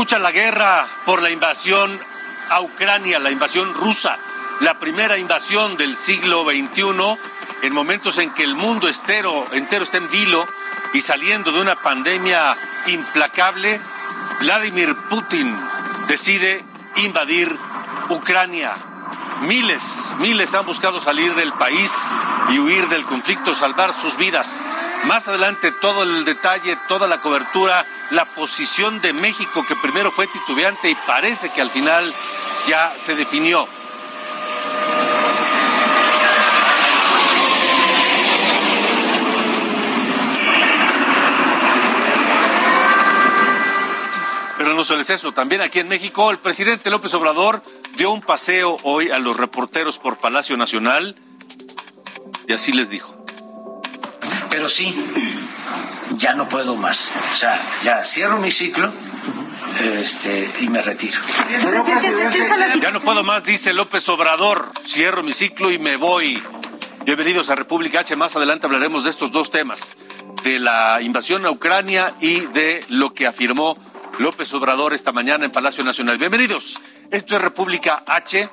Escucha la guerra por la invasión a Ucrania, la invasión rusa, la primera invasión del siglo XXI, en momentos en que el mundo entero, entero está en vilo y saliendo de una pandemia implacable, Vladimir Putin decide invadir Ucrania. Miles, miles han buscado salir del país y huir del conflicto, salvar sus vidas. Más adelante todo el detalle, toda la cobertura, la posición de México que primero fue titubeante y parece que al final ya se definió. Pero no solo es eso, también aquí en México el presidente López Obrador dio un paseo hoy a los reporteros por Palacio Nacional y así les dijo. Pero sí, ya no puedo más. O sea, ya cierro mi ciclo este, y me retiro. Ya no puedo más, dice López Obrador. Cierro mi ciclo y me voy. Bienvenidos a República H. Más adelante hablaremos de estos dos temas, de la invasión a Ucrania y de lo que afirmó López Obrador esta mañana en Palacio Nacional. Bienvenidos. Esto es República H.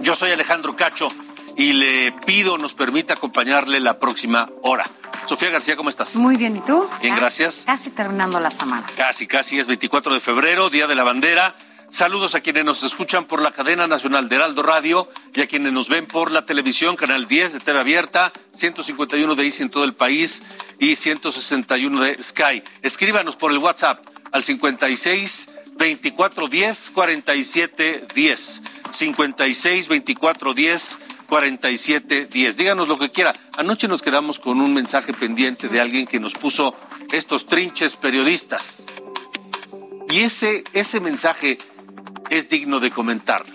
Yo soy Alejandro Cacho y le pido nos permita acompañarle la próxima hora. Sofía García, ¿cómo estás? Muy bien, ¿y tú? Bien, gracias. Casi terminando la semana. Casi, casi es 24 de febrero, Día de la Bandera. Saludos a quienes nos escuchan por la cadena nacional de Heraldo Radio y a quienes nos ven por la televisión, Canal 10 de TV Abierta, 151 de ICI en todo el país y 161 de Sky. Escríbanos por el WhatsApp al 56 24 10 47 10. 56 24 10 47 10. Díganos lo que quiera. Anoche nos quedamos con un mensaje pendiente de alguien que nos puso estos trinches periodistas. Y ese, ese mensaje es digno de comentarlo.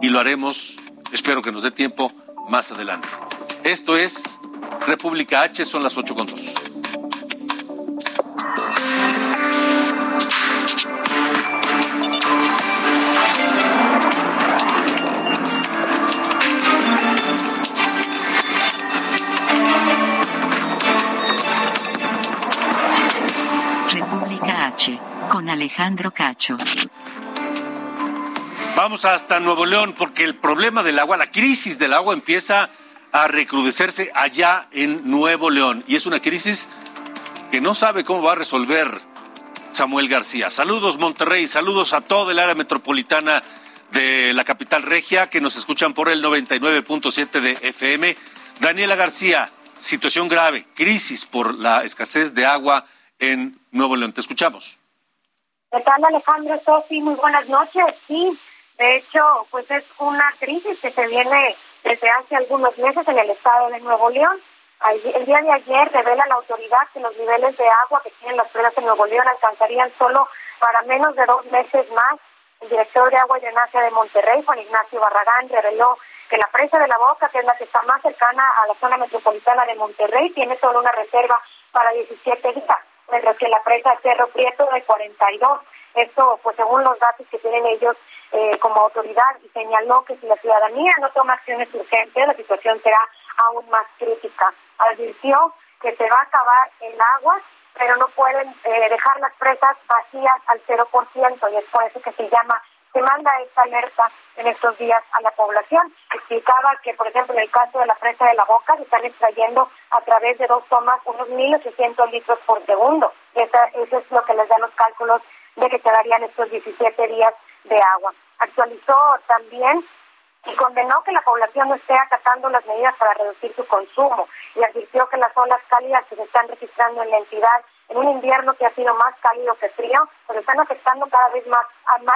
Y lo haremos, espero que nos dé tiempo, más adelante. Esto es República H, son las 8 con 2. Alejandro Cacho. Vamos hasta Nuevo León porque el problema del agua, la crisis del agua empieza a recrudecerse allá en Nuevo León y es una crisis que no sabe cómo va a resolver Samuel García. Saludos Monterrey, saludos a todo el área metropolitana de la capital regia que nos escuchan por el 99.7 de FM. Daniela García, situación grave, crisis por la escasez de agua en Nuevo León. Te escuchamos. ¿Qué tal Alejandro Sofi? Muy buenas noches. Sí, de hecho, pues es una crisis que se viene desde hace algunos meses en el estado de Nuevo León. El día de ayer revela la autoridad que los niveles de agua que tienen las presas en Nuevo León alcanzarían solo para menos de dos meses más. El director de Agua y Drenaje de Monterrey, Juan Ignacio Barragán, reveló que la presa de la Boca, que es la que está más cercana a la zona metropolitana de Monterrey, tiene solo una reserva para 17 días, mientras que la presa Cerro Prieto de 42. Esto, pues según los datos que tienen ellos eh, como autoridad, y señaló que si la ciudadanía no toma acciones urgentes, la situación será aún más crítica. Advirtió que se va a acabar el agua, pero no pueden eh, dejar las presas vacías al 0%, y es por eso que se llama, se manda esta alerta en estos días a la población. Explicaba que, por ejemplo, en el caso de la presa de la Boca, se están extrayendo a través de dos tomas unos 1.800 litros por segundo. Esa, eso es lo que les da los cálculos de que quedarían estos 17 días de agua. Actualizó también y condenó que la población no esté acatando las medidas para reducir su consumo y advirtió que las olas cálidas que se están registrando en la entidad en un invierno que ha sido más cálido que frío, pues están afectando cada vez más,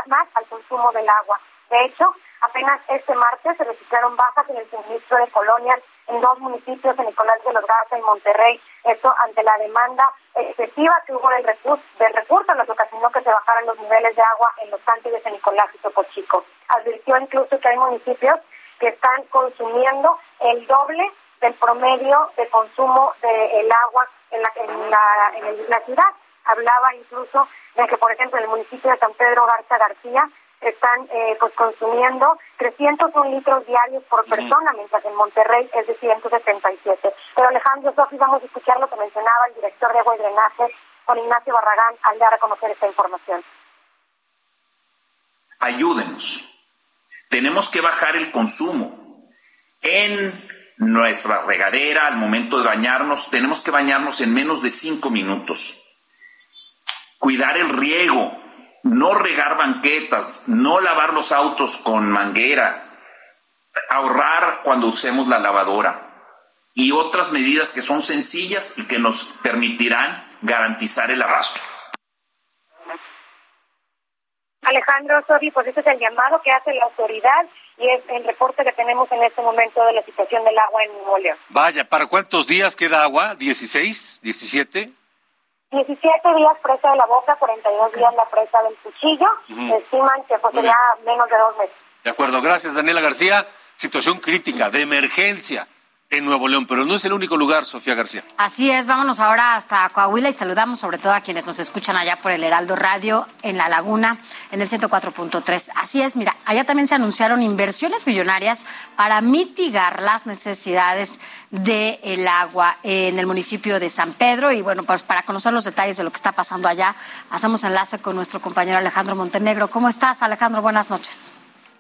más, al consumo del agua. De hecho, apenas este martes se registraron bajas en el suministro de colonias en dos municipios, en Nicolás de los Garza y Monterrey. Esto ante la demanda excesiva que hubo del recurso, del recurso, lo que ocasionó que se bajaran los niveles de agua en los tanques de San Nicolás y Topo Chico. Advirtió incluso que hay municipios que están consumiendo el doble del promedio de consumo del agua en la, en, la, en la ciudad. Hablaba incluso de que, por ejemplo, en el municipio de San Pedro Garza García están eh, pues consumiendo 301 litros diarios por persona, mientras en Monterrey es de 177. Pero Alejandro Sofi, vamos a escuchar lo que mencionaba el director de agua y drenaje, con Ignacio Barragán, al dar a conocer esta información. Ayúdenos. Tenemos que bajar el consumo. En nuestra regadera, al momento de bañarnos, tenemos que bañarnos en menos de cinco minutos. Cuidar el riego, no regar banquetas, no lavar los autos con manguera, ahorrar cuando usemos la lavadora y otras medidas que son sencillas y que nos permitirán garantizar el abasto. Alejandro Sori, pues ese es el llamado que hace la autoridad y es el reporte que tenemos en este momento de la situación del agua en Nuevo León. Vaya, ¿para cuántos días queda agua? ¿16? ¿17? 17 días presa de la boca, 42 días la presa del cuchillo. Estiman que pues, sería menos de dos meses. De acuerdo, gracias Daniela García. Situación crítica, de emergencia en Nuevo León, pero no es el único lugar, Sofía García. Así es, vámonos ahora hasta Coahuila y saludamos sobre todo a quienes nos escuchan allá por el Heraldo Radio en La Laguna, en el 104.3. Así es, mira, allá también se anunciaron inversiones millonarias para mitigar las necesidades del agua en el municipio de San Pedro y bueno, pues para conocer los detalles de lo que está pasando allá, hacemos enlace con nuestro compañero Alejandro Montenegro. ¿Cómo estás, Alejandro? Buenas noches.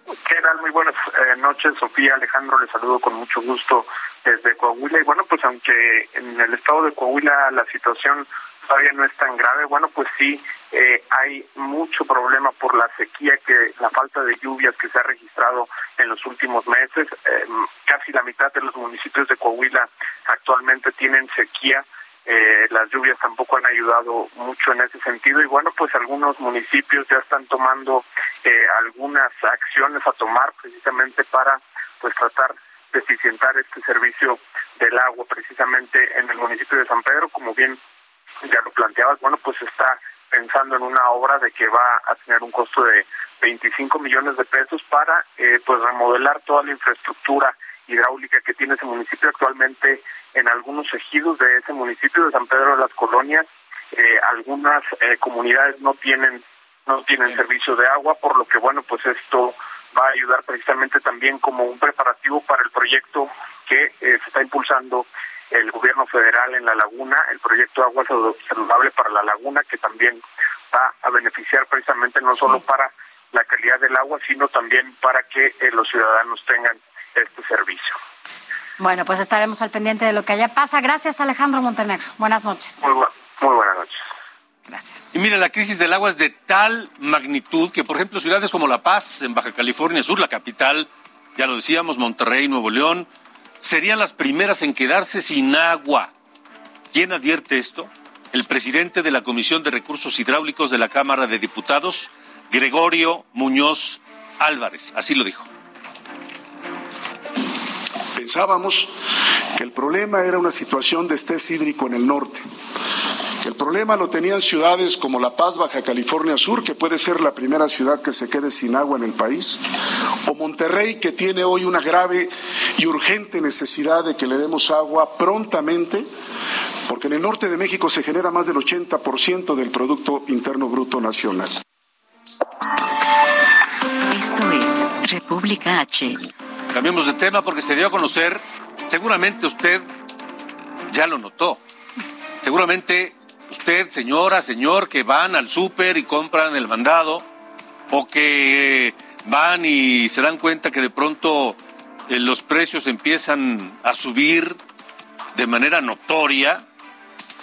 ¿Qué tal? Muy buenas eh, noches, Sofía. Alejandro, le saludo con mucho gusto desde Coahuila. Y bueno, pues aunque en el estado de Coahuila la situación todavía no es tan grave, bueno, pues sí eh, hay mucho problema por la sequía, que la falta de lluvias que se ha registrado en los últimos meses. Eh, casi la mitad de los municipios de Coahuila actualmente tienen sequía. Eh, las lluvias tampoco han ayudado mucho en ese sentido y bueno, pues algunos municipios ya están tomando eh, algunas acciones a tomar precisamente para pues tratar de eficientar este servicio del agua precisamente en el municipio de San Pedro, como bien ya lo planteabas, bueno, pues está pensando en una obra de que va a tener un costo de 25 millones de pesos para eh, pues remodelar toda la infraestructura hidráulica que tiene ese municipio actualmente en algunos ejidos de ese municipio de San Pedro de las Colonias. Eh, algunas eh, comunidades no tienen no tienen servicio de agua por lo que bueno pues esto va a ayudar precisamente también como un preparativo para el proyecto que eh, se está impulsando el gobierno federal en la laguna, el proyecto Agua Saludable para la Laguna, que también va a beneficiar precisamente no solo para la calidad del agua, sino también para que eh, los ciudadanos tengan este servicio. Bueno, pues estaremos al pendiente de lo que allá pasa. Gracias, Alejandro Montenegro. Buenas noches. Muy, muy buenas noches. Gracias. Y mire, la crisis del agua es de tal magnitud que, por ejemplo, ciudades como La Paz, en Baja California Sur, la capital, ya lo decíamos, Monterrey, Nuevo León, serían las primeras en quedarse sin agua. ¿Quién advierte esto? El presidente de la Comisión de Recursos Hidráulicos de la Cámara de Diputados, Gregorio Muñoz Álvarez. Así lo dijo. Pensábamos que el problema era una situación de estrés hídrico en el norte. El problema lo tenían ciudades como La Paz, Baja California Sur, que puede ser la primera ciudad que se quede sin agua en el país, o Monterrey, que tiene hoy una grave y urgente necesidad de que le demos agua prontamente, porque en el norte de México se genera más del 80% del Producto Interno Bruto Nacional. Esto es República H. Cambiemos de tema porque se dio a conocer, seguramente usted ya lo notó, seguramente usted, señora, señor, que van al súper y compran el mandado, o que van y se dan cuenta que de pronto eh, los precios empiezan a subir de manera notoria,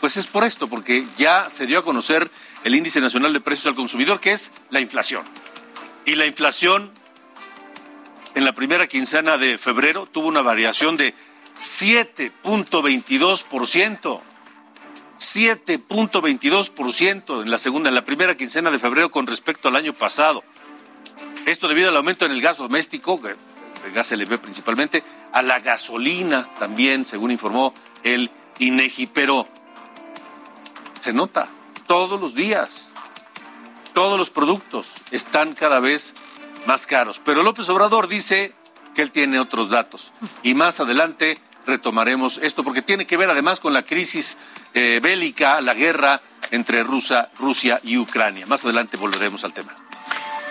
Pues es por esto, porque ya se dio a conocer el índice nacional de precios al consumidor, que es la inflación. Y la inflación en la primera quincena de febrero tuvo una variación de 7.22%. 7.22% en la segunda, en la primera quincena de febrero con respecto al año pasado. Esto debido al aumento en el gas doméstico, el gas LP principalmente, a la gasolina también, según informó el INEGI, pero se nota todos los días. Todos los productos están cada vez más caros. Pero López Obrador dice que él tiene otros datos. Y más adelante retomaremos esto, porque tiene que ver además con la crisis eh, bélica, la guerra entre Rusia, Rusia y Ucrania. Más adelante volveremos al tema.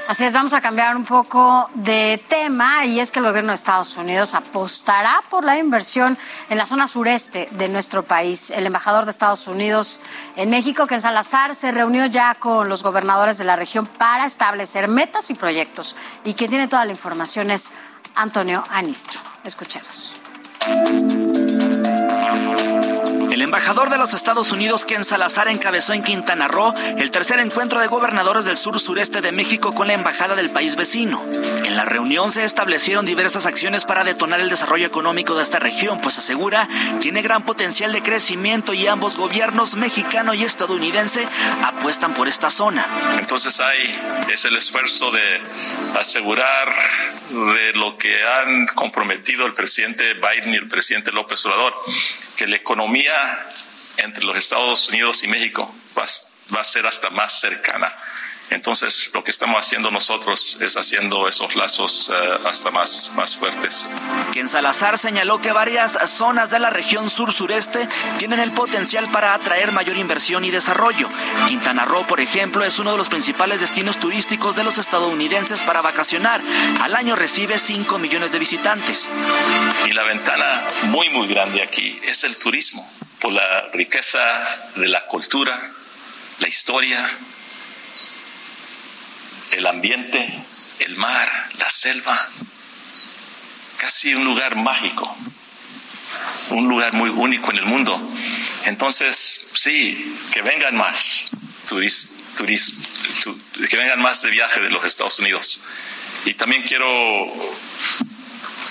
Así es, vamos a cambiar un poco de tema y es que el gobierno de Estados Unidos apostará por la inversión en la zona sureste de nuestro país. El embajador de Estados Unidos en México, Ken Salazar, se reunió ya con los gobernadores de la región para establecer metas y proyectos. Y quien tiene toda la información es Antonio Anistro. Escuchemos. El embajador de los Estados Unidos, Ken Salazar, encabezó en Quintana Roo el tercer encuentro de gobernadores del sur sureste de México con la embajada del país vecino. En la reunión se establecieron diversas acciones para detonar el desarrollo económico de esta región, pues asegura tiene gran potencial de crecimiento y ambos gobiernos, mexicano y estadounidense, apuestan por esta zona. Entonces hay es el esfuerzo de asegurar de lo que han comprometido el presidente Biden y el presidente López Obrador, que la economía entre los Estados Unidos y México va, va a ser hasta más cercana. Entonces, lo que estamos haciendo nosotros es haciendo esos lazos uh, hasta más, más fuertes. Quien Salazar señaló que varias zonas de la región sur-sureste tienen el potencial para atraer mayor inversión y desarrollo. Quintana Roo, por ejemplo, es uno de los principales destinos turísticos de los estadounidenses para vacacionar. Al año recibe 5 millones de visitantes. Y la ventana muy, muy grande aquí es el turismo, por la riqueza de la cultura, la historia, el ambiente, el mar, la selva, casi un lugar mágico, un lugar muy único en el mundo. Entonces, sí, que vengan más turis, turis, tu, que vengan más de viaje de los Estados Unidos. Y también quiero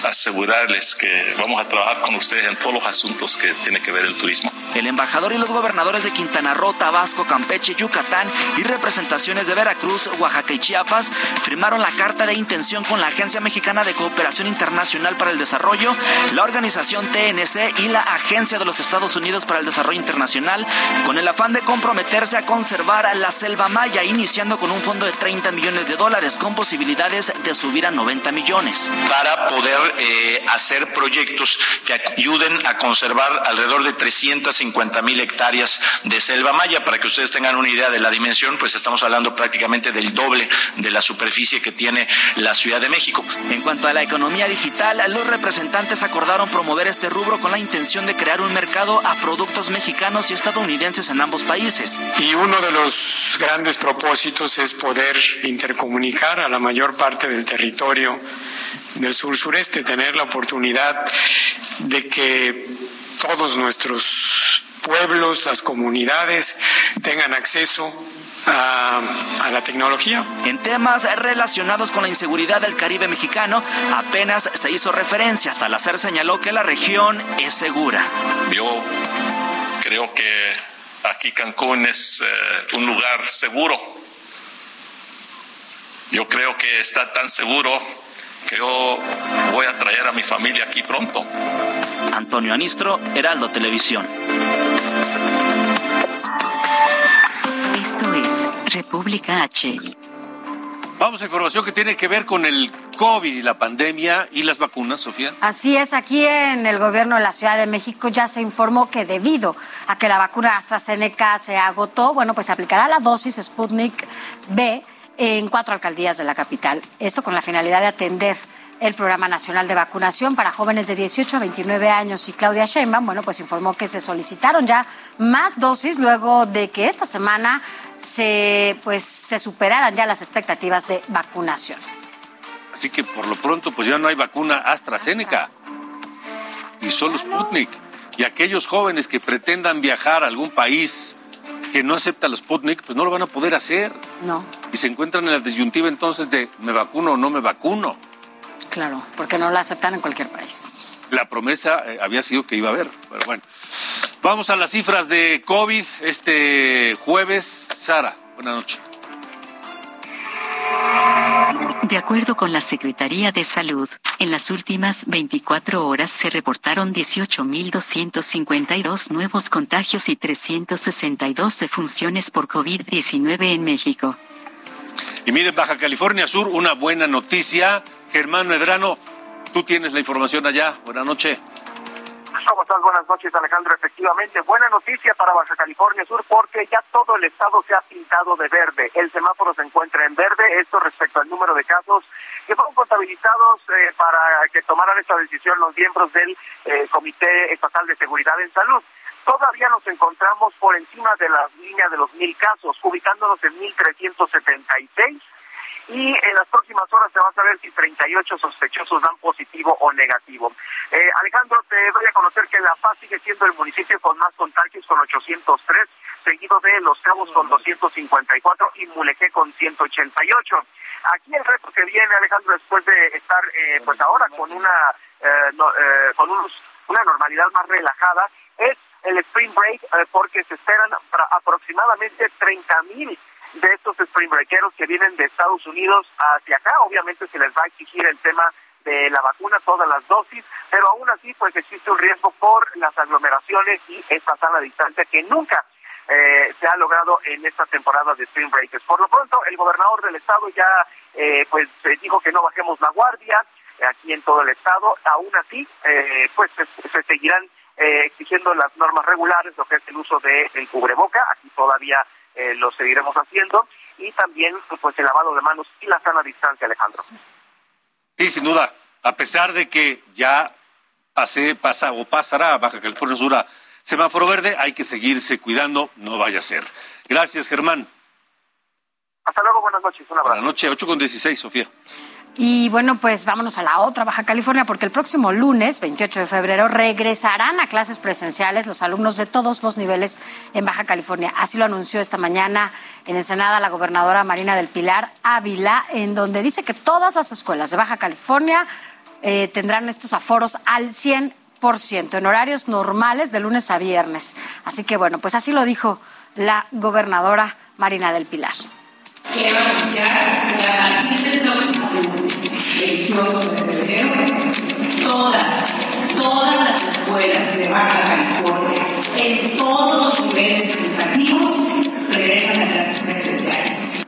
asegurarles que vamos a trabajar con ustedes en todos los asuntos que tiene que ver el turismo. El embajador y los gobernadores de Quintana Roo, Tabasco, Campeche, Yucatán y representaciones de Veracruz, Oaxaca y Chiapas firmaron la carta de intención con la Agencia Mexicana de Cooperación Internacional para el Desarrollo, la organización TNC y la Agencia de los Estados Unidos para el Desarrollo Internacional, con el afán de comprometerse a conservar la selva maya, iniciando con un fondo de 30 millones de dólares, con posibilidades de subir a 90 millones. Para poder eh, hacer proyectos que ayuden a conservar alrededor de 350 mil hectáreas de selva maya. Para que ustedes tengan una idea de la dimensión, pues estamos hablando prácticamente del doble de la superficie que tiene la Ciudad de México. En cuanto a la economía digital, los representantes acordaron promover este rubro con la intención de crear un mercado a productos mexicanos y estadounidenses en ambos países. Y uno de los grandes propósitos es poder intercomunicar a la mayor parte del territorio del sur sureste, tener la oportunidad de que todos nuestros pueblos, las comunidades tengan acceso a, a, la tecnología. En temas relacionados con la inseguridad del Caribe mexicano, apenas se hizo referencia. Salazar señaló que la región es segura. Yo creo que aquí Cancún es eh, un lugar seguro. Yo creo que está tan seguro que yo voy a traer a mi familia aquí pronto. Antonio Anistro, Heraldo Televisión. Esto es República H. Vamos a información que tiene que ver con el COVID y la pandemia y las vacunas, Sofía. Así es, aquí en el gobierno de la Ciudad de México ya se informó que debido a que la vacuna AstraZeneca se agotó, bueno, pues se aplicará la dosis Sputnik B en cuatro alcaldías de la capital. Esto con la finalidad de atender el Programa Nacional de Vacunación para jóvenes de 18 a 29 años. Y Claudia Sheinbaum, bueno, pues informó que se solicitaron ya más dosis luego de que esta semana se, pues, se superaran ya las expectativas de vacunación. Así que por lo pronto, pues ya no hay vacuna AstraZeneca y solo Sputnik. Y aquellos jóvenes que pretendan viajar a algún país que no acepta los Sputnik, pues no lo van a poder hacer. No. Y se encuentran en la disyuntiva entonces de me vacuno o no me vacuno. Claro, porque no la aceptan en cualquier país. La promesa eh, había sido que iba a haber, pero bueno. Vamos a las cifras de COVID este jueves. Sara, buenas noches. De acuerdo con la Secretaría de Salud, en las últimas 24 horas se reportaron 18.252 nuevos contagios y 362 defunciones por COVID-19 en México. Y miren, Baja California Sur, una buena noticia. Germán Medrano, tú tienes la información allá. Buenas noches. ¿Cómo estás? Buenas noches, Alejandro. Efectivamente, buena noticia para Baja California Sur porque ya todo el estado se ha pintado de verde. El semáforo se encuentra en verde. Esto respecto al número de casos que fueron contabilizados eh, para que tomaran esta decisión los miembros del eh, Comité Estatal de Seguridad en Salud. Todavía nos encontramos por encima de la línea de los mil casos, ubicándonos en 1376 y en las próximas horas se va a saber si 38 sospechosos dan positivo o negativo. Eh, Alejandro, te doy a que La Paz sigue siendo el municipio con más contagios con 803, seguido de Los Cabos con 254 y Mulegé con 188. Aquí el reto que viene, Alejandro, después de estar eh, pues ahora con una eh, eh, con una normalidad más relajada, es el Spring Break porque se esperan para aproximadamente 30 mil de estos spring breakeros que vienen de Estados Unidos hacia acá. Obviamente se les va a exigir el tema de la vacuna, todas las dosis, pero aún así pues existe un riesgo por las aglomeraciones y esta sana distancia que nunca eh, se ha logrado en esta temporada de Spring Breakers. Por lo pronto, el gobernador del estado ya eh, pues dijo que no bajemos la guardia eh, aquí en todo el estado. Aún así, pues se, seguirán exigiendo las normas regulares, lo que es el uso del de cubreboca. Aquí todavía eh, lo seguiremos haciendo y también pues el lavado de manos y la sana distancia, Alejandro. Sin duda, a pesar de que ya pase, pasa o pasará Baja California Sur a semáforo verde, hay que seguirse cuidando, no vaya a ser. Gracias, Germán. Hasta luego, buenas noches. Un abrazo. Buenas noches, 8 con 16, Sofía. Y bueno, pues vámonos a la otra Baja California, porque el próximo lunes, 28 de febrero, regresarán a clases presenciales los alumnos de todos los niveles en Baja California. Así lo anunció esta mañana en Ensenada la gobernadora Marina del Pilar Ávila, en donde dice que todas las escuelas de Baja California eh, tendrán estos aforos al 100% en horarios normales de lunes a viernes. Así que bueno, pues así lo dijo la gobernadora Marina del Pilar. Quiero anunciar que a partir del próximo lunes, 28 de febrero, todas, todas las escuelas de Baja California, en todos los niveles educativos, regresan a clases presenciales.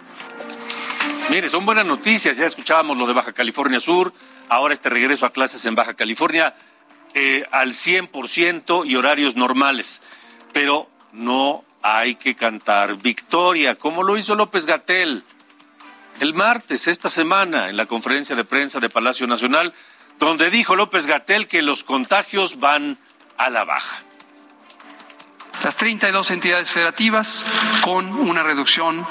Mire, son buenas noticias. Ya escuchábamos lo de Baja California Sur. Ahora este regreso a clases en Baja California eh, al 100% y horarios normales. Pero no hay que cantar victoria, como lo hizo López Gatel el martes, esta semana, en la conferencia de prensa de Palacio Nacional, donde dijo López Gatel que los contagios van a la baja. Las 32 entidades federativas con una reducción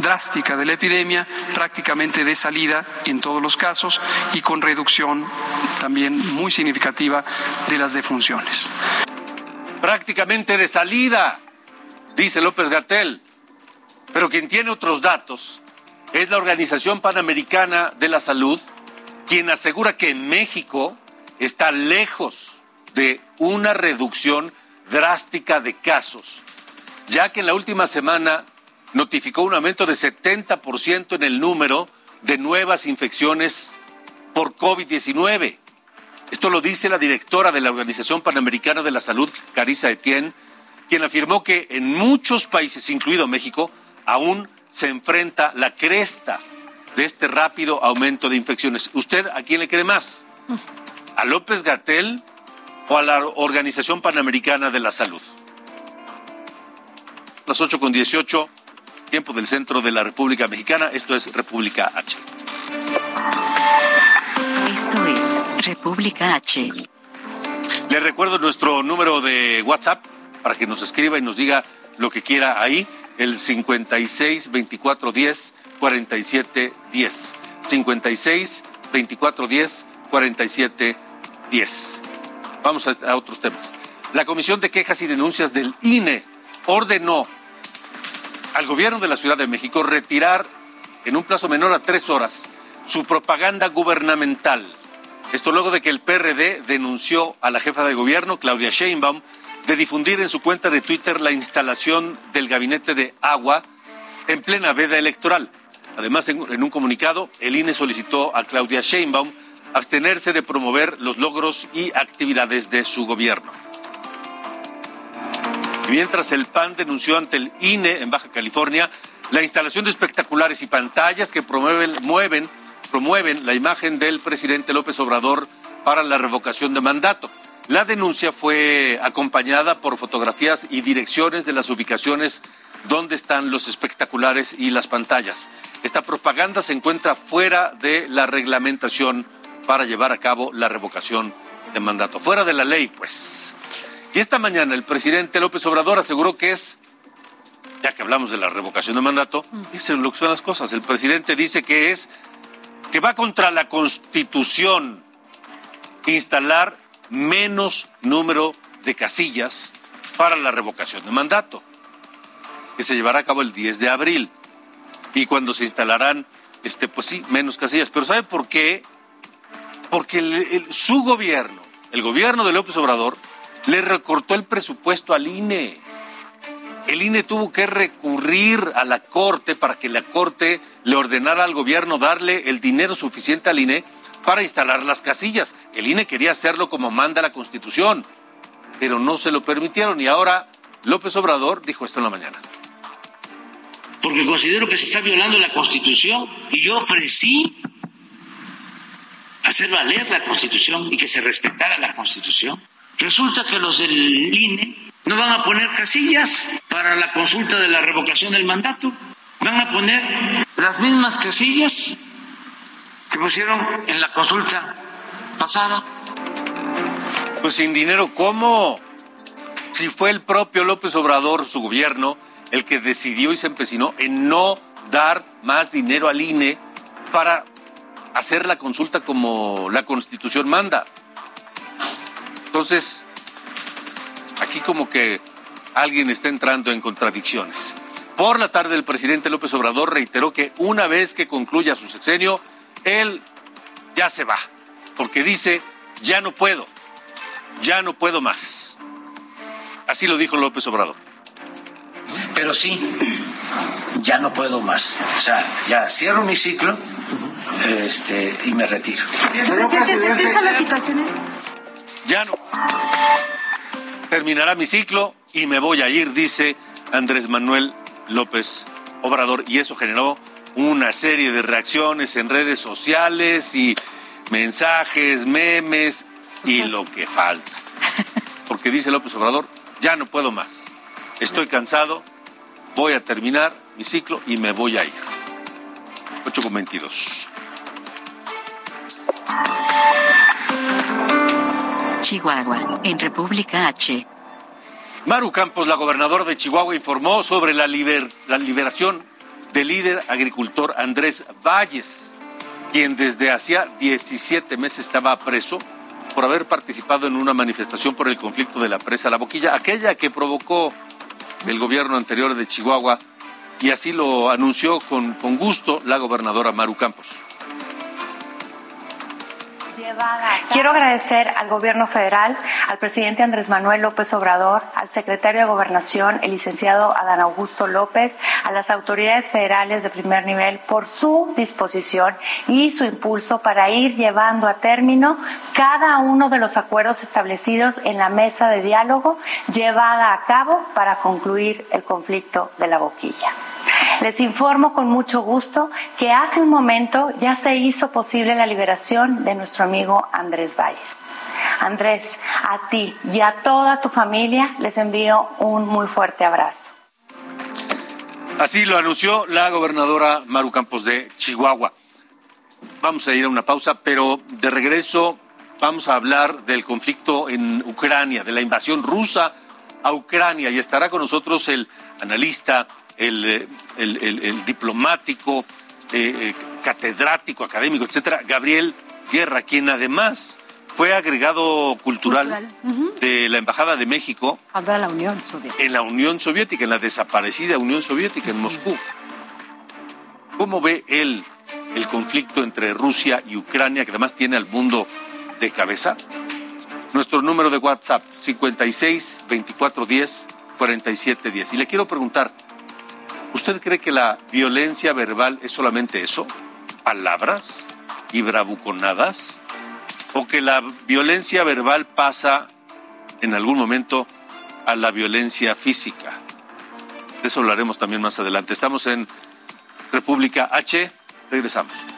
drástica de la epidemia, prácticamente de salida en todos los casos y con reducción también muy significativa de las defunciones. Prácticamente de salida dice López Gatel. Pero quien tiene otros datos es la Organización Panamericana de la Salud, quien asegura que en México está lejos de una reducción drástica de casos, ya que en la última semana notificó un aumento de 70% en el número de nuevas infecciones por COVID-19. Esto lo dice la directora de la Organización Panamericana de la Salud, Carissa Etienne, quien afirmó que en muchos países, incluido México, aún se enfrenta la cresta de este rápido aumento de infecciones. ¿Usted a quién le cree más? ¿A López Gatel o a la Organización Panamericana de la Salud? Las 8 con 18, tiempo del centro de la República Mexicana. Esto es República H. Esto es República H. Le recuerdo nuestro número de WhatsApp para que nos escriba y nos diga lo que quiera ahí, el 56 24 10 47 10. 56 24 10 47 10. Vamos a, otros temas. La Comisión de Quejas y Denuncias del INE ordenó al gobierno de la Ciudad de México retirar en un plazo menor a tres horas su propaganda gubernamental. Esto luego de que el PRD denunció a la jefa de gobierno, Claudia Sheinbaum, de difundir en su cuenta de Twitter la instalación del gabinete de agua en plena veda electoral. Además, en, un comunicado, el INE solicitó a Claudia Sheinbaum abstenerse de promover los logros y actividades de su gobierno. Mientras el PAN denunció ante el INE en Baja California la instalación de espectaculares y pantallas que promueven, mueven, promueven la imagen del presidente López Obrador para la revocación de mandato. La denuncia fue acompañada por fotografías y direcciones de las ubicaciones donde están los espectaculares y las pantallas. Esta propaganda se encuentra fuera de la reglamentación para llevar a cabo la revocación de mandato. Fuera de la ley, pues. Y esta mañana el presidente López Obrador aseguró que es, ya que hablamos de la revocación de mandato, dice lo que son las cosas. El presidente dice que es, que va contra la constitución instalar menos número de casillas para la revocación de mandato, que se llevará a cabo el 10 de abril. Y cuando se instalarán, este, pues sí, menos casillas. Pero ¿sabe por qué? Porque su gobierno, el gobierno de López Obrador, le recortó el presupuesto al INE. El INE tuvo que recurrir a la Corte para que la Corte le ordenara al gobierno darle el dinero suficiente al INE para instalar las casillas. El INE quería hacerlo como manda la Constitución, pero no se lo permitieron y ahora López Obrador dijo esto en la mañana. Porque considero que se está violando la Constitución y yo ofrecí hacer valer la Constitución y que se respetara la Constitución. Resulta que los del INE no van a poner casillas para la consulta de la revocación del mandato. Van a poner las mismas casillas que pusieron en la consulta pasada. Pues sin dinero, ¿cómo? Si fue el propio López Obrador, su gobierno, el que decidió y se empecinó en no dar más dinero al INE para hacer la consulta como la Constitución manda. Entonces, aquí como que alguien está entrando en contradicciones. Por la tarde, el presidente López Obrador reiteró que una vez que concluya su sexenio, él ya se va, porque dice, ya no puedo, ya no puedo más. Así lo dijo López Obrador. Pero sí, ya no puedo más. O sea, ya cierro mi ciclo este, y me retiro. la situación? Ya no. Terminará mi ciclo y me voy a ir, dice Andrés Manuel López Obrador. Y eso generó una serie de reacciones en redes sociales y mensajes, memes y lo que falta. Porque dice López Obrador, ya no puedo más. Estoy cansado, voy a terminar mi ciclo y me voy a ir. 8 con 22. Chihuahua, en República H. Maru Campos, la gobernadora de Chihuahua, informó sobre la, liber, la liberación del líder agricultor Andrés Valles, quien desde hacía 17 meses estaba preso por haber participado en una manifestación por el conflicto de la presa La Boquilla, aquella que provocó el gobierno anterior de Chihuahua, y así lo anunció con, con gusto la gobernadora Maru Campos. Quiero agradecer al gobierno federal, al presidente Andrés Manuel López Obrador, al secretario de Gobernación, el licenciado Adán Augusto López, a las autoridades federales de primer nivel por su disposición y su impulso para ir llevando a término cada uno de los acuerdos establecidos en la mesa de diálogo llevada a cabo para concluir el conflicto de la boquilla. Les informo con mucho gusto que hace un momento ya se hizo posible la liberación de nuestro amigo Andrés Valles. Andrés, a ti y a toda tu familia les envío un muy fuerte abrazo. Así lo anunció la gobernadora Maru Campos de Chihuahua. Vamos a ir a una pausa, pero de regreso vamos a hablar del conflicto en Ucrania, de la invasión rusa a Ucrania, y estará con nosotros el analista el, el, el, el diplomático, eh, catedrático, académico, etcétera, Gabriel Guerra, quien además fue agregado cultural, de la Embajada de México. Era la Unión Soviética. En la Unión Soviética, en la desaparecida Unión Soviética, en Moscú. ¿Cómo ve él el conflicto entre Rusia y Ucrania, que además tiene al mundo de cabeza? Nuestro número de WhatsApp, 56 24 10 47 10. Y le quiero preguntar, ¿usted cree que la violencia verbal es solamente eso? ¿Palabras y bravuconadas? ¿O que la violencia verbal pasa en algún momento a la violencia física? De eso hablaremos también más adelante. Estamos en República H. Regresamos.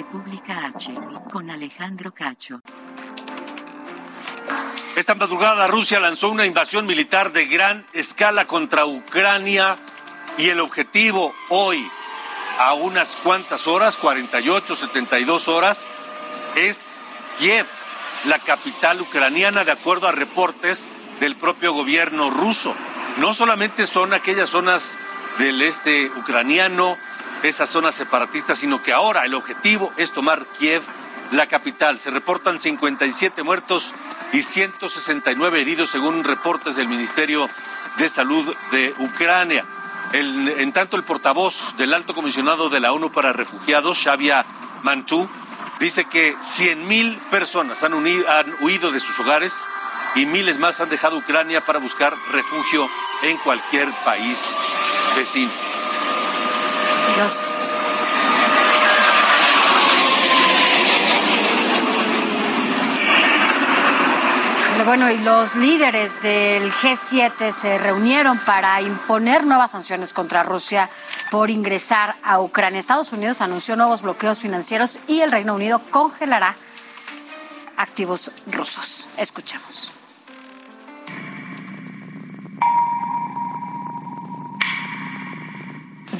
República H. Con Alejandro Cacho. Esta madrugada Rusia lanzó una invasión militar de gran escala contra Ucrania y el objetivo hoy, a unas cuantas horas, 48, 72 horas, es Kiev, la capital ucraniana, de acuerdo a reportes del propio gobierno ruso. No solamente son aquellas zonas del este ucraniano, esas zonas separatistas, sino que ahora el objetivo es tomar Kiev, la capital. Se reportan 57 muertos y 169 heridos según reportes del Ministerio de Salud de Ucrania. En tanto, el portavoz del alto comisionado de la ONU para Refugiados, Xavia Mantú, dice que 100.000 personas han, han huido de sus hogares y miles más han dejado Ucrania para buscar refugio en cualquier país vecino. Bueno, y los líderes del G7 se reunieron para imponer nuevas sanciones contra Rusia por ingresar a Ucrania. Estados Unidos anunció nuevos bloqueos financieros y el Reino Unido congelará activos rusos. Escuchemos.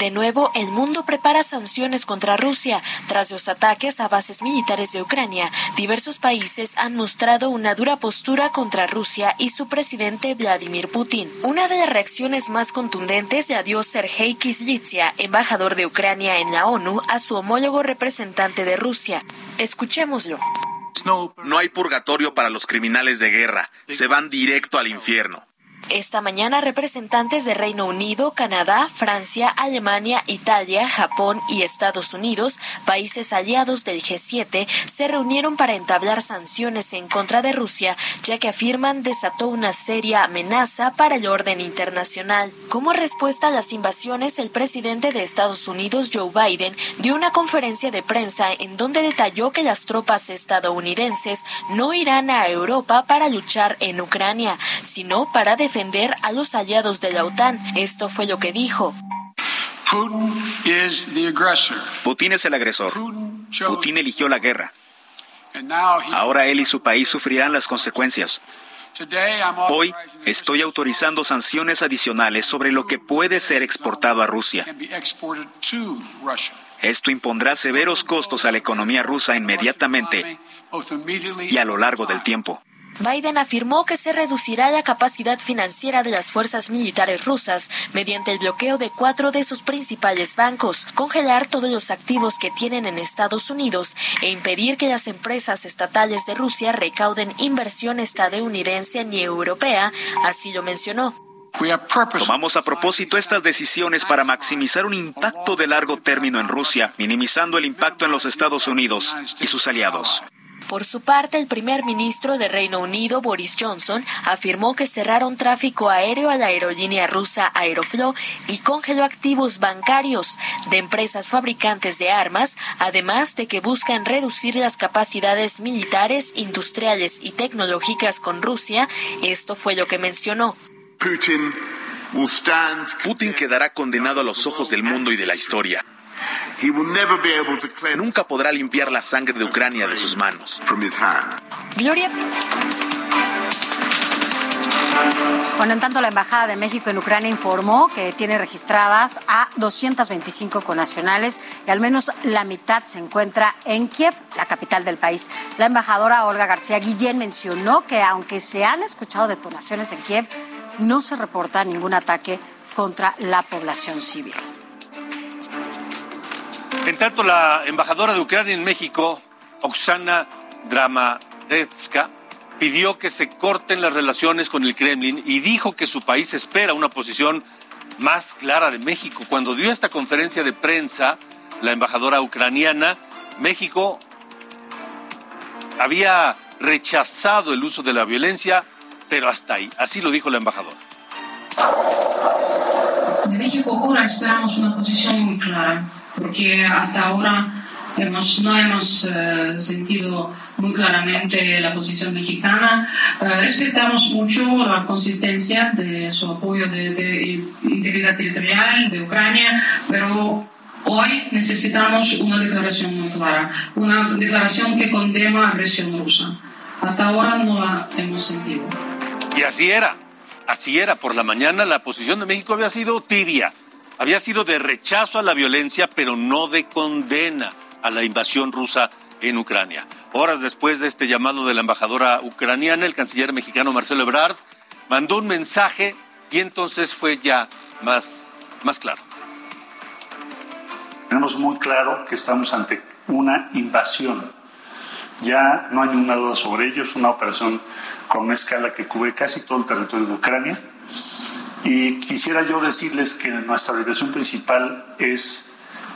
De nuevo, el mundo prepara sanciones contra Rusia. Tras los ataques a bases militares de Ucrania, diversos países han mostrado una dura postura contra Rusia y su presidente Vladimir Putin. Una de las reacciones más contundentes la dio Sergei Kislitsia, embajador de Ucrania en la ONU, a su homólogo representante de Rusia. Escuchémoslo. No hay purgatorio para los criminales de guerra, se van directo al infierno. Esta mañana representantes de Reino Unido, Canadá, Francia, Alemania, Italia, Japón y Estados Unidos, países aliados del G7, se reunieron para entablar sanciones en contra de Rusia, ya que afirman desató una seria amenaza para el orden internacional. Como respuesta a las invasiones, el presidente de Estados Unidos, Joe Biden, dio una conferencia de prensa en donde detalló que las tropas estadounidenses no irán a Europa para luchar en Ucrania, sino para defender a los aliados de la OTAN. Esto fue lo que dijo. Putin es el agresor. Putin eligió la guerra. Ahora él y su país sufrirán las consecuencias. Hoy estoy autorizando sanciones adicionales sobre lo que puede ser exportado a Rusia. Esto impondrá severos costos a la economía rusa inmediatamente y a lo largo del tiempo. Biden afirmó que se reducirá la capacidad financiera de las fuerzas militares rusas mediante el bloqueo de cuatro de sus principales bancos, congelar todos los activos que tienen en Estados Unidos e impedir que las empresas estatales de Rusia recauden inversión estadounidense ni europea, así lo mencionó. Tomamos a propósito estas decisiones para maximizar un impacto de largo término en Rusia, minimizando el impacto en los Estados Unidos y sus aliados. Por su parte, el primer ministro de Reino Unido, Boris Johnson, afirmó que cerraron tráfico aéreo a la aerolínea rusa Aeroflot y congeló activos bancarios de empresas fabricantes de armas, además de que buscan reducir las capacidades militares, industriales y tecnológicas con Rusia. Esto fue lo que mencionó. Putin quedará condenado a los ojos del mundo y de la historia. Nunca podrá limpiar la sangre de Ucrania de sus manos. Gloria. Bueno, en tanto, la Embajada de México en Ucrania informó que tiene registradas a 225 conacionales y al menos la mitad se encuentra en Kiev, la capital del país. La embajadora Olga García Guillén mencionó que aunque se han escuchado detonaciones en Kiev, no se reporta ningún ataque contra la población civil. En tanto, la embajadora de Ucrania en México, Oksana Dramadetska, pidió que se corten las relaciones con el Kremlin y dijo que su país espera una posición más clara de México. Cuando dio esta conferencia de prensa, la embajadora ucraniana, México había rechazado el uso de la violencia, pero hasta ahí. Así lo dijo la embajadora. De México ahora esperamos una posición muy clara porque hasta ahora hemos, no hemos eh, sentido muy claramente la posición mexicana. Eh, respetamos mucho la consistencia de su apoyo de, de, integridad territorial de Ucrania, pero hoy necesitamos una declaración muy clara, una declaración que condena la agresión rusa. Hasta ahora no la hemos sentido. Y así era, así era. Por la mañana la posición de México había sido tibia había sido de rechazo a la violencia, pero no de condena a la invasión rusa en Ucrania. Horas después de este llamado de la embajadora ucraniana, el canciller mexicano Marcelo Ebrard mandó un mensaje y entonces fue ya más, más claro. Tenemos muy claro que estamos ante una invasión. Ya no hay ninguna duda sobre ello, es una operación con una escala que cubre casi todo el territorio de Ucrania y quisiera yo decirles que nuestra orientación principal es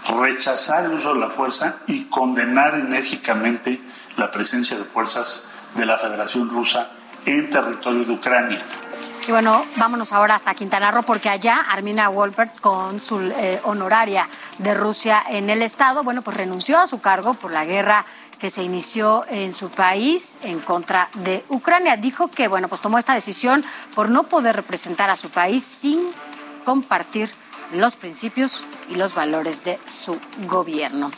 rechazar el uso de la fuerza y condenar enérgicamente la presencia de fuerzas de la Federación Rusa en territorio de Ucrania. Y bueno, vámonos ahora hasta Quintana Roo, porque allá Armina Wolpert, cónsul eh, honoraria de Rusia en el estado, bueno, pues renunció a su cargo por la guerra que se inició en su país en contra de Ucrania. Dijo que, bueno, pues tomó esta decisión por no poder representar a su país sin compartir los principios y los valores de su gobierno.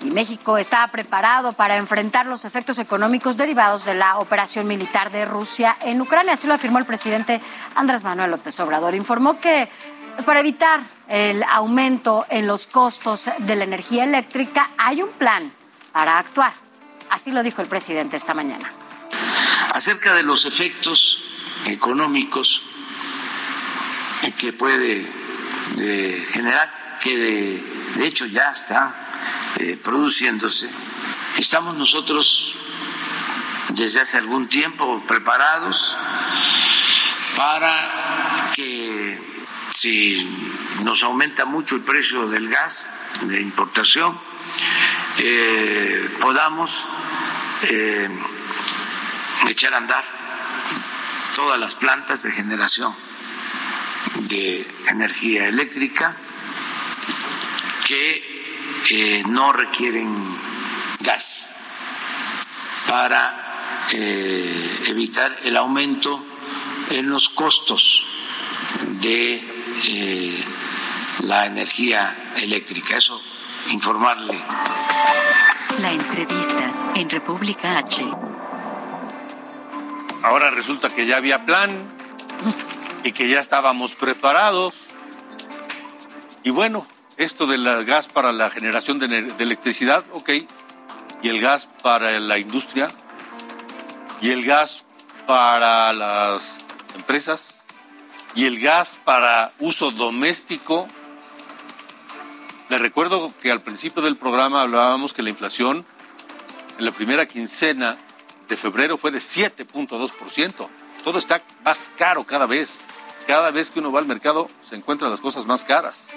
Y México está preparado para enfrentar los efectos económicos derivados de la operación militar de Rusia en Ucrania. Así lo afirmó el presidente Andrés Manuel López Obrador. Informó que pues, para evitar el aumento en los costos de la energía eléctrica hay un plan para actuar. Así lo dijo el presidente esta mañana. Acerca de los efectos económicos que puede eh, generar, que de hecho ya está eh, produciéndose. Estamos nosotros desde hace algún tiempo preparados para que si nos aumenta mucho el precio del gas de importación, eh, podamos eh, echar a andar todas las plantas de generación de energía eléctrica que no requieren gas para eh, evitar el aumento en los costos de eh, la energía eléctrica. Eso, informarle. La entrevista en República H. Ahora resulta que ya había plan y que ya estábamos preparados. Y bueno, esto del gas para la generación de, de, electricidad, ok, y el gas para la industria, y el gas para las empresas, y el gas para uso doméstico. Les recuerdo que al principio del programa hablábamos que la inflación en la primera quincena de febrero fue de 7.2%. Todo está más caro cada vez. Cada vez que uno va al mercado se encuentran las cosas más caras.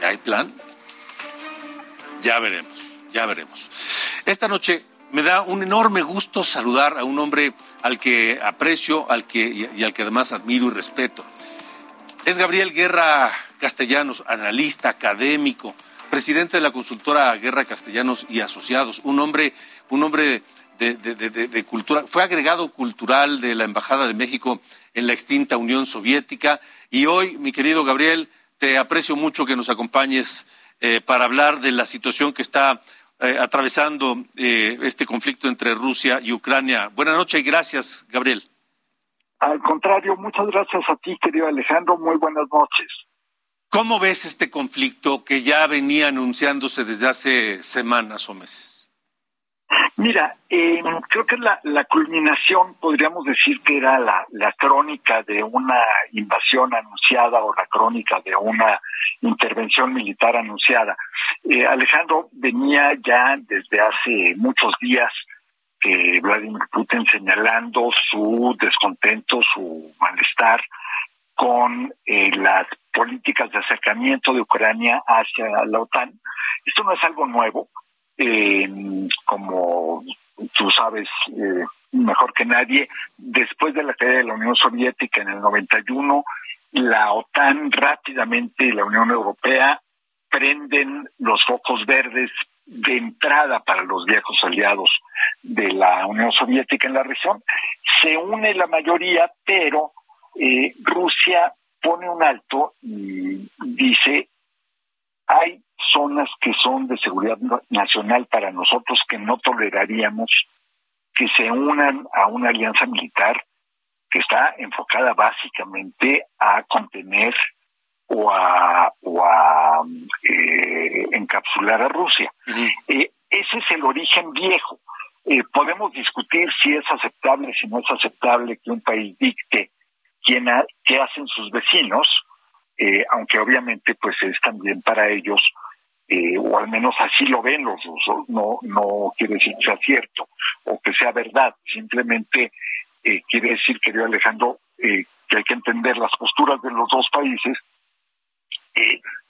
¿Hay plan? Ya veremos, ya veremos. Esta noche me da un enorme gusto saludar a un hombre al que aprecio al que, y al que además admiro y respeto. Es Gabriel Guerra Castellanos, analista, académico, presidente de la consultora Guerra Castellanos y Asociados, un hombre, un hombre de, cultura, fue agregado cultural de la Embajada de México en la extinta Unión Soviética y hoy, mi querido Gabriel, te aprecio mucho que nos acompañes eh, para hablar de la situación que está eh, atravesando eh, este conflicto entre Rusia y Ucrania. Buenas noches y gracias, Gabriel. Al contrario, muchas gracias a ti, querido Alejandro. Muy buenas noches. ¿Cómo ves este conflicto que ya venía anunciándose desde hace semanas o meses? Mira, eh, creo que la, la, culminación, podríamos decir que era la, la, crónica de una invasión anunciada o la crónica de una intervención militar anunciada. Eh, Alejandro venía ya desde hace muchos días que Vladimir Putin señalando su descontento, su malestar con eh, las políticas de acercamiento de Ucrania hacia la OTAN. Esto no es algo nuevo, eh, como tú sabes eh, mejor que nadie, después de la caída de la Unión Soviética en el 91, la OTAN rápidamente y la Unión Europea prenden los focos verdes de entrada para los viejos aliados de la Unión Soviética en la región. Se une la mayoría, pero eh, Rusia pone un alto y dice, hay zonas que son de seguridad nacional para nosotros que no toleraríamos que se unan a una alianza militar que está enfocada básicamente a contener o a, o a eh, encapsular a Rusia. Eh, ese es el origen viejo. Eh, podemos discutir si es aceptable, si no es aceptable que un país dicte quién qué hacen sus vecinos, aunque obviamente pues es también para ellos eh, o al menos así lo ven los rusos, no, no quiere decir que sea cierto o que sea verdad, simplemente eh, quiere decir, querido Alejandro, eh, que hay que entender las posturas de los dos países.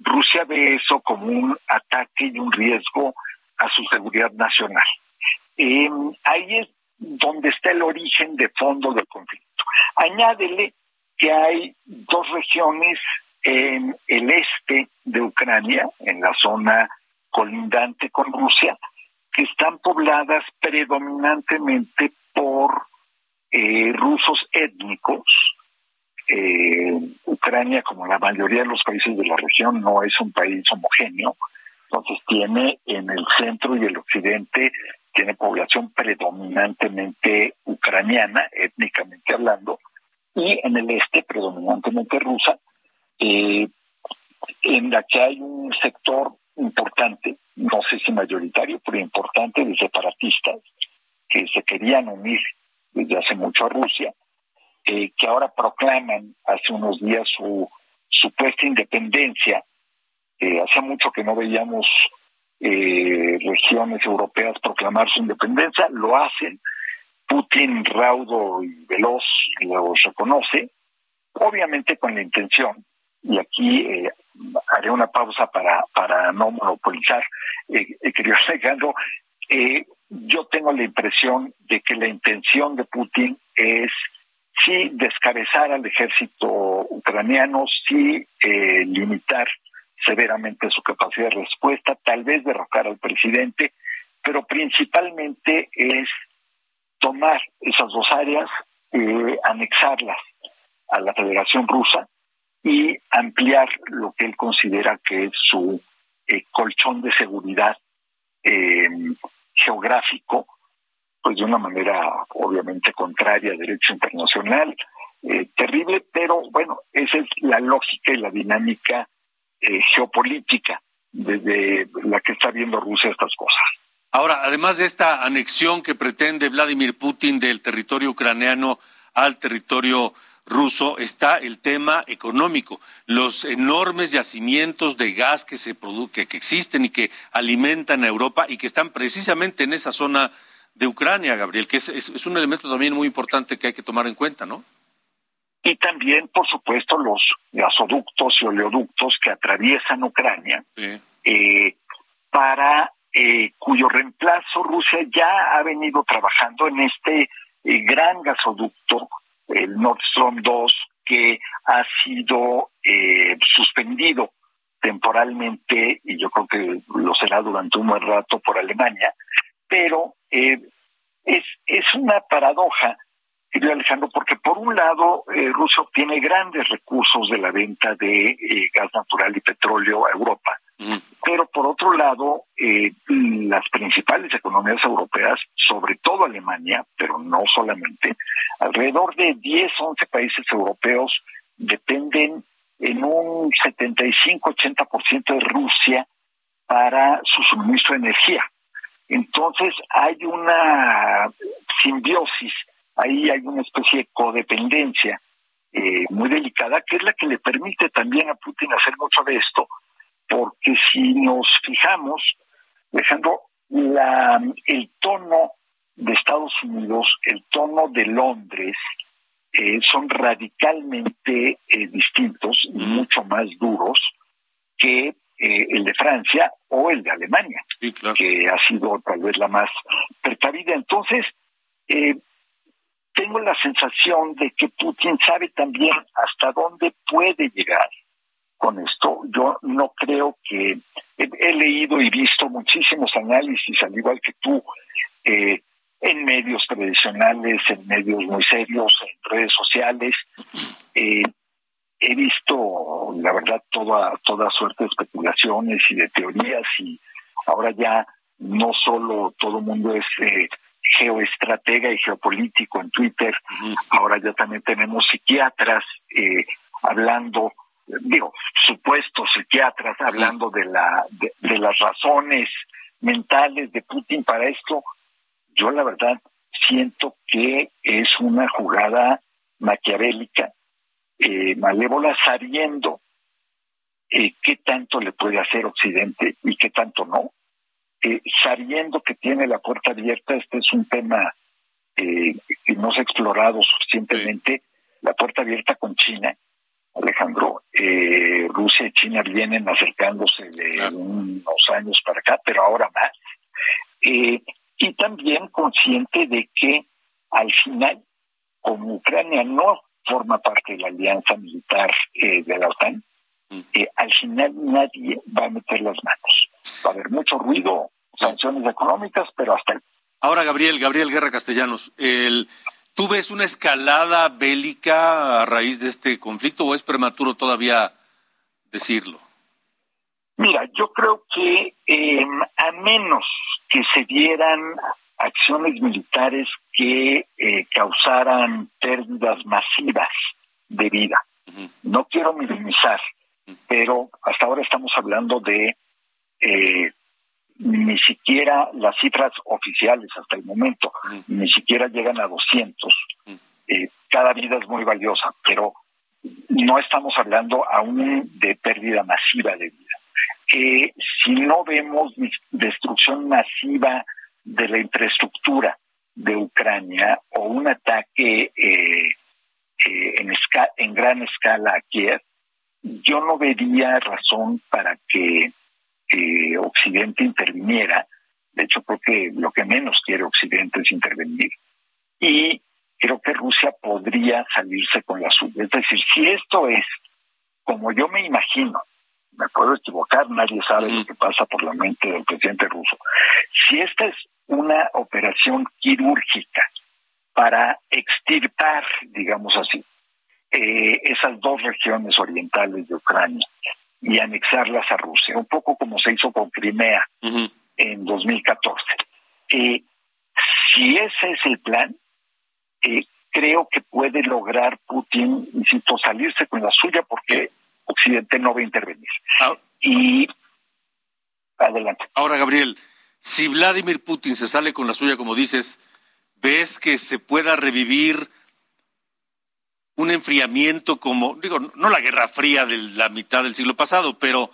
Rusia ve eso como un ataque y un riesgo a su seguridad nacional. ahí es donde está el origen de fondo del conflicto. Añádele que hay dos regiones en el este de Ucrania, en la zona colindante con Rusia, que están pobladas predominantemente por eh, rusos étnicos. Eh, Ucrania, como la mayoría de los países de la región, no es un país homogéneo, entonces tiene en el centro y el occidente, tiene población predominantemente ucraniana, étnicamente hablando, y en el este predominantemente rusa, eh, en la que hay un sector importante, no sé si mayoritario, pero importante de separatistas que se querían unir desde hace mucho a Rusia, eh, que ahora proclaman hace unos días su supuesta independencia. Eh, hace mucho que no veíamos eh, regiones europeas proclamar su independencia, lo hacen. Putin, raudo y veloz, lo reconoce, obviamente con la intención y aquí eh, haré una pausa para, para no monopolizar, eh, querido Alejandro, yo tengo la impresión de que la intención de Putin es sí descabezar al ejército ucraniano, sí eh, limitar severamente su capacidad de respuesta, tal vez derrocar al presidente, pero principalmente es tomar esas dos áreas, eh, anexarlas a la Federación Rusa y ampliar lo que él considera que es su eh, colchón de seguridad eh, geográfico, pues de una manera obviamente contraria al derecho internacional, eh, terrible, pero bueno, esa es la lógica y la dinámica geopolítica desde la que está viendo Rusia estas cosas. Ahora, además de esta anexión que pretende Vladimir Putin del territorio ucraniano al territorio ruso está el tema económico, los enormes yacimientos de gas que se que, existen y que alimentan a Europa y que están precisamente en esa zona de Ucrania, Gabriel, que es, un elemento también muy importante que hay que tomar en cuenta, ¿no? Y también, por supuesto, los gasoductos y oleoductos que atraviesan Ucrania eh, para eh, cuyo reemplazo Rusia ya ha venido trabajando en este eh, gran gasoducto, el Nord Stream 2, que ha sido eh, suspendido temporalmente, y yo creo que lo será durante un buen rato por Alemania, pero es, es una paradoja Alejandro, porque por un lado Rusia obtiene grandes recursos de la venta de gas natural y petróleo a Europa, pero por otro lado, eh, las principales economías europeas, sobre todo Alemania, pero no solamente, alrededor de 10, 11 países europeos dependen en un 75-80% de Rusia para su suministro de energía. Entonces hay una simbiosis, ahí hay una especie de codependencia eh, muy delicada, que es la que le permite también a Putin hacer mucho de esto, porque si nos fijamos, dejando la, el tono de Estados Unidos, el tono de Londres, eh, son radicalmente eh, distintos y mucho más duros que eh, el de Francia o el de Alemania, que ha sido tal vez la más precavida. Entonces, tengo la sensación de que Putin sabe también hasta dónde puede llegar con esto. Yo no creo que he, leído y visto muchísimos análisis, al igual que tú, eh, en medios tradicionales, en medios muy serios, en redes sociales. Eh, he visto, la verdad, toda, toda suerte de especulaciones y de teorías y ahora ya no solo todo el mundo es eh, geoestratega y geopolítico en Twitter, ahora ya también tenemos psiquiatras hablando digo, supuestos psiquiatras hablando de, la, de, las razones mentales de Putin para esto, yo la verdad siento que es una jugada maquiavélica, eh, malévola, sabiendo eh, qué tanto le puede hacer Occidente y qué tanto no, eh, sabiendo que tiene la puerta abierta, este es un tema que no se ha explorado suficientemente, la puerta abierta con China, Alejandro, eh, Rusia y China vienen acercándose de unos años para acá, pero ahora más. Eh, y también consciente de que al final, como Ucrania no forma parte de la alianza militar eh, de la OTAN, mm. al final nadie va a meter las manos. Va a haber mucho ruido, sanciones económicas, pero hasta el... Ahora, Gabriel, Gabriel Guerra Castellanos, el, ¿Tú ves una escalada bélica a raíz de este conflicto o es prematuro todavía decirlo? Mira, yo creo que em, a menos que se dieran acciones militares que eh, causaran pérdidas masivas de vida. No quiero minimizar, pero hasta ahora estamos hablando de eh, ni siquiera las cifras oficiales hasta el momento, ni siquiera llegan a 200. Eh, cada vida es muy valiosa, pero no estamos hablando aún de pérdida masiva de vida. Eh, si no vemos destrucción masiva de la infraestructura de Ucrania o un ataque eh, en, en gran escala a Kiev, yo no vería razón para que Occidente interviniera. De hecho, creo que lo que menos quiere Occidente es intervenir. Y creo que Rusia podría salirse con la suya. Es decir, si esto es como yo me imagino, me puedo equivocar, nadie sabe lo que pasa por la mente del presidente ruso. Si esta es una operación quirúrgica para extirpar, digamos así, eh, esas dos regiones orientales de Ucrania, y anexarlas a Rusia, un poco como se hizo con Crimea en 2014. Eh, si ese es el plan, eh, creo que puede lograr Putin, insisto, salirse con la suya porque Occidente no va a intervenir. Ah. Y adelante. Ahora, Gabriel, si Vladimir Putin se sale con la suya, como dices, ¿ves que se pueda revivir un enfriamiento como, digo, no la Guerra Fría de la mitad del siglo pasado, pero,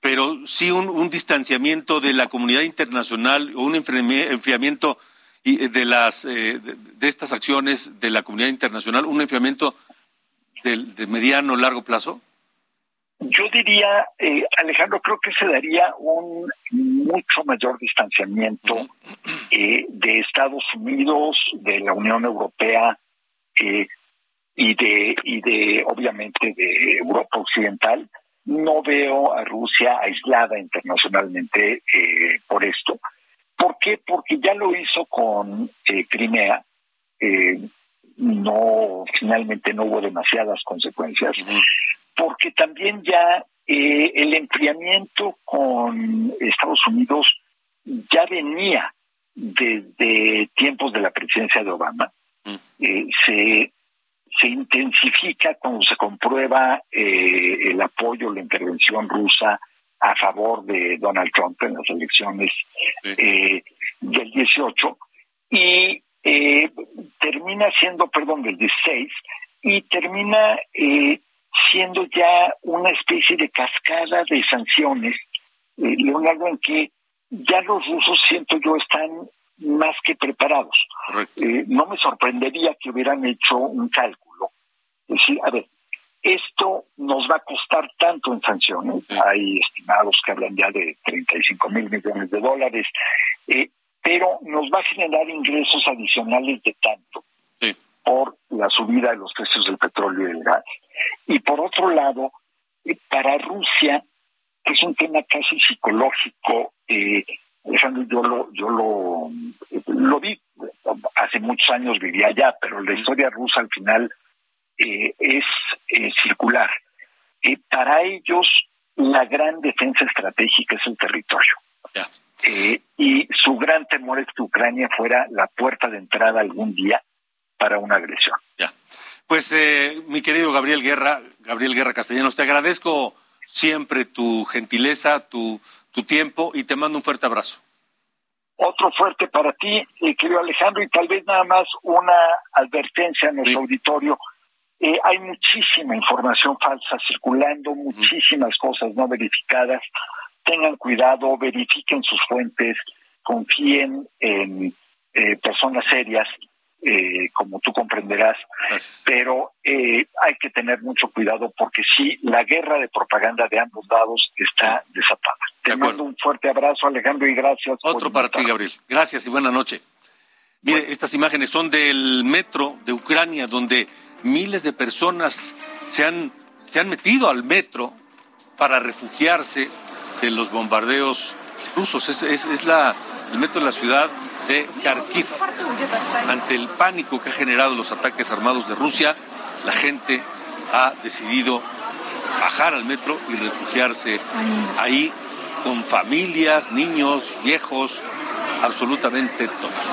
pero sí un, distanciamiento de la comunidad internacional o un enfriamiento de, las, eh, de, estas acciones de la comunidad internacional, un enfriamiento de, de mediano largo plazo? Yo diría, eh, Alejandro, creo que se daría un mucho mayor distanciamiento eh, de Estados Unidos, de la Unión Europea eh, y de y de obviamente de Europa Occidental. No veo a Rusia aislada internacionalmente por esto. ¿Por qué? Porque ya lo hizo con Crimea. no, finalmente no hubo demasiadas consecuencias porque también ya eh, el enfriamiento con Estados Unidos ya venía desde tiempos de la presidencia de Obama. Mm. Eh, se, se intensifica cuando se comprueba eh, el apoyo, la intervención rusa a favor de Donald Trump en las elecciones del 18 y termina siendo, perdón, del 16 y termina siendo ya una especie de cascada de sanciones, eh, Leonardo, en que ya los rusos, siento yo, están más que preparados. Eh, no me sorprendería que hubieran hecho un cálculo. Es decir, a ver, esto nos va a costar tanto en sanciones, hay estimados que hablan ya de 35 mil millones de dólares, eh, pero nos va a generar ingresos adicionales de tanto por la subida de los precios del petróleo y del gas. Y por otro lado, eh, para Rusia, que es un tema casi psicológico, eh, yo lo, yo lo, lo vi, hace muchos años vivía allá, pero la historia rusa al final eh, es eh, circular. para ellos, la gran defensa estratégica es el territorio. y su gran temor es que Ucrania fuera la puerta de entrada algún día para una agresión. Pues eh, mi querido Gabriel Guerra, Gabriel Guerra Castellanos, te agradezco siempre tu gentileza, tu, tu tiempo y te mando un fuerte abrazo. Otro fuerte para ti, eh, querido Alejandro, y tal vez nada más una advertencia en nuestro auditorio. Eh, hay muchísima información falsa circulando, muchísimas cosas no verificadas. Tengan cuidado, verifiquen sus fuentes, confíen en personas serias eh, como tú comprenderás, pero eh, hay que tener mucho cuidado porque sí, la guerra de propaganda de ambos lados está desatada. Te mando un fuerte abrazo, Alejandro, y gracias. Otro para ti, Gabriel. Gracias y buena noche. Mire, estas imágenes son del metro de Ucrania, donde miles de personas se han, se han metido al metro para refugiarse de los bombardeos rusos. Es, es, es la, el metro de la ciudad de Kharkiv. Ante el pánico que ha generado los ataques armados de Rusia, la gente ha decidido bajar al metro y refugiarse ahí con familias, niños, viejos, absolutamente todos.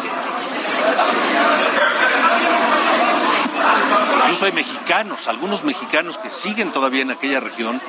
Incluso hay mexicanos, algunos mexicanos que siguen todavía en aquella región,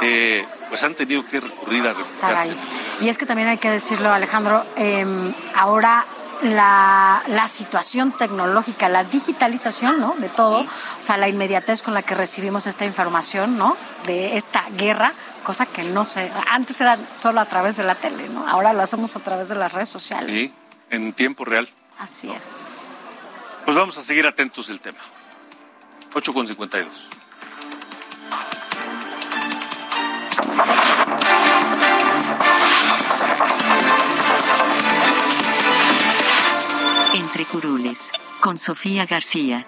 eh, pues han tenido que recurrir a refugiarse. ahí. Y es que también hay que decirlo, Alejandro, em, ahora la, la, situación tecnológica, la digitalización, ¿no? De todo, o sea, la inmediatez con la que recibimos esta información, ¿no? De esta guerra, cosa que no sé, antes era solo a través de la tele, ¿no? Ahora lo hacemos a través de las redes sociales. Sí, en tiempo real. Así es. Pues vamos a seguir atentos del tema. 8 Entre curules, con Sofía García.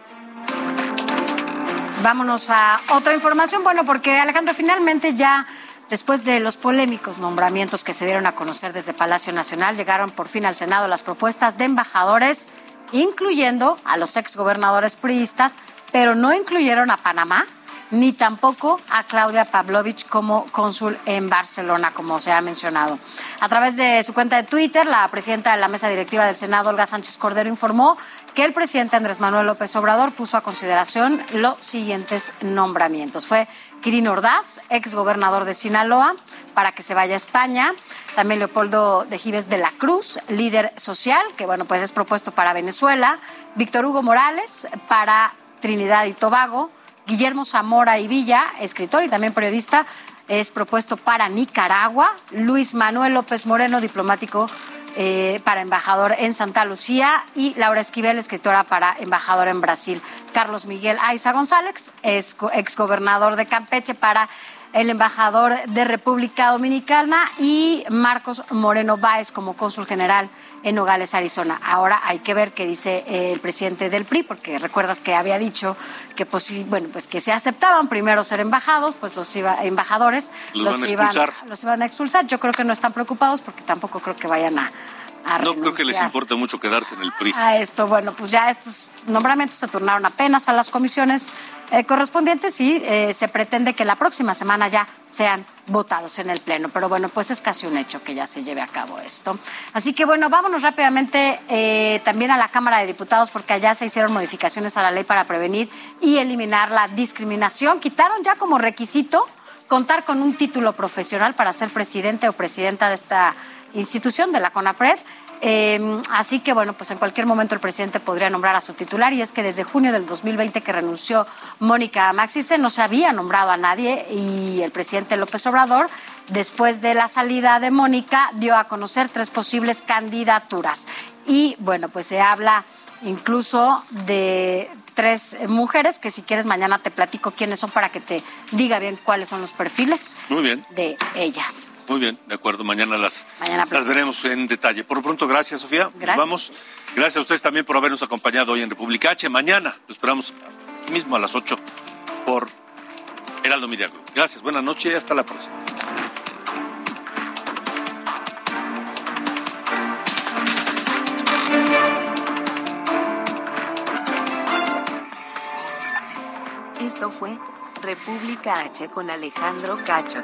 Vámonos a otra información. Bueno, porque Alejandro, finalmente ya después de los polémicos nombramientos que se dieron a conocer desde Palacio Nacional, llegaron por fin al Senado las propuestas de embajadores, incluyendo a los exgobernadores priistas, pero no incluyeron a Panamá ni tampoco a Claudia Pavlovich como cónsul en Barcelona, como se ha mencionado. A través de su cuenta de Twitter, la presidenta de la mesa directiva del Senado, Olga Sánchez Cordero, informó que el presidente Andrés Manuel López Obrador puso a consideración los siguientes nombramientos. Fue Quirino Ordaz, ex gobernador de Sinaloa, para que se vaya a España. También Leopoldo de Gives de la Cruz, líder social, que bueno, pues es propuesto para Venezuela. Víctor Hugo Morales para Trinidad y Tobago. Guillermo Zamora y Villa, escritor y también periodista, es propuesto para Nicaragua. Luis Manuel López Moreno, diplomático eh, para embajador en Santa Lucía. Y Laura Esquivel, escritora para embajador en Brasil. Carlos Miguel Aiza González, es exgobernador de Campeche para el embajador de República Dominicana y Marcos Moreno Báez como cónsul general en Nogales, Arizona. Ahora hay que ver qué dice eh, el presidente del PRI, porque recuerdas que había dicho que pues bueno, pues que se aceptaban primero ser embajados, pues los iba, embajadores los, iban, los iban a expulsar. Yo creo que no están preocupados porque tampoco creo que vayan a no creo que les importe mucho quedarse en el PRI. A esto, bueno, pues ya estos nombramientos se turnaron apenas a las comisiones eh, correspondientes y eh, se pretende que la próxima semana ya sean votados en el Pleno. Pero bueno, pues es casi un hecho que ya se lleve a cabo esto. Así que bueno, vámonos rápidamente eh, también a la Cámara de Diputados porque allá se hicieron modificaciones a la ley para prevenir y eliminar la discriminación. Quitaron ya como requisito contar con un título profesional para ser presidente o presidenta de esta institución de la CONAPRED. Eh, así que, bueno, pues en cualquier momento el presidente podría nombrar a su titular y es que desde junio del 2020 que renunció Mónica Maxice no se había nombrado a nadie y el presidente López Obrador, después de la salida de Mónica, dio a conocer tres posibles candidaturas. Y, bueno, pues se habla incluso de tres mujeres que si quieres mañana te platico quiénes son para que te diga bien cuáles son los perfiles Muy bien. de ellas. Muy bien, de acuerdo. Mañana las, las veremos en detalle. Por lo pronto, gracias, Sofía. Gracias. vamos. Gracias a ustedes también por habernos acompañado hoy en República H. Mañana lo esperamos mismo a las 8 por Heraldo Media Gracias, buenas noches y hasta la próxima. Esto fue República H con Alejandro Cacho.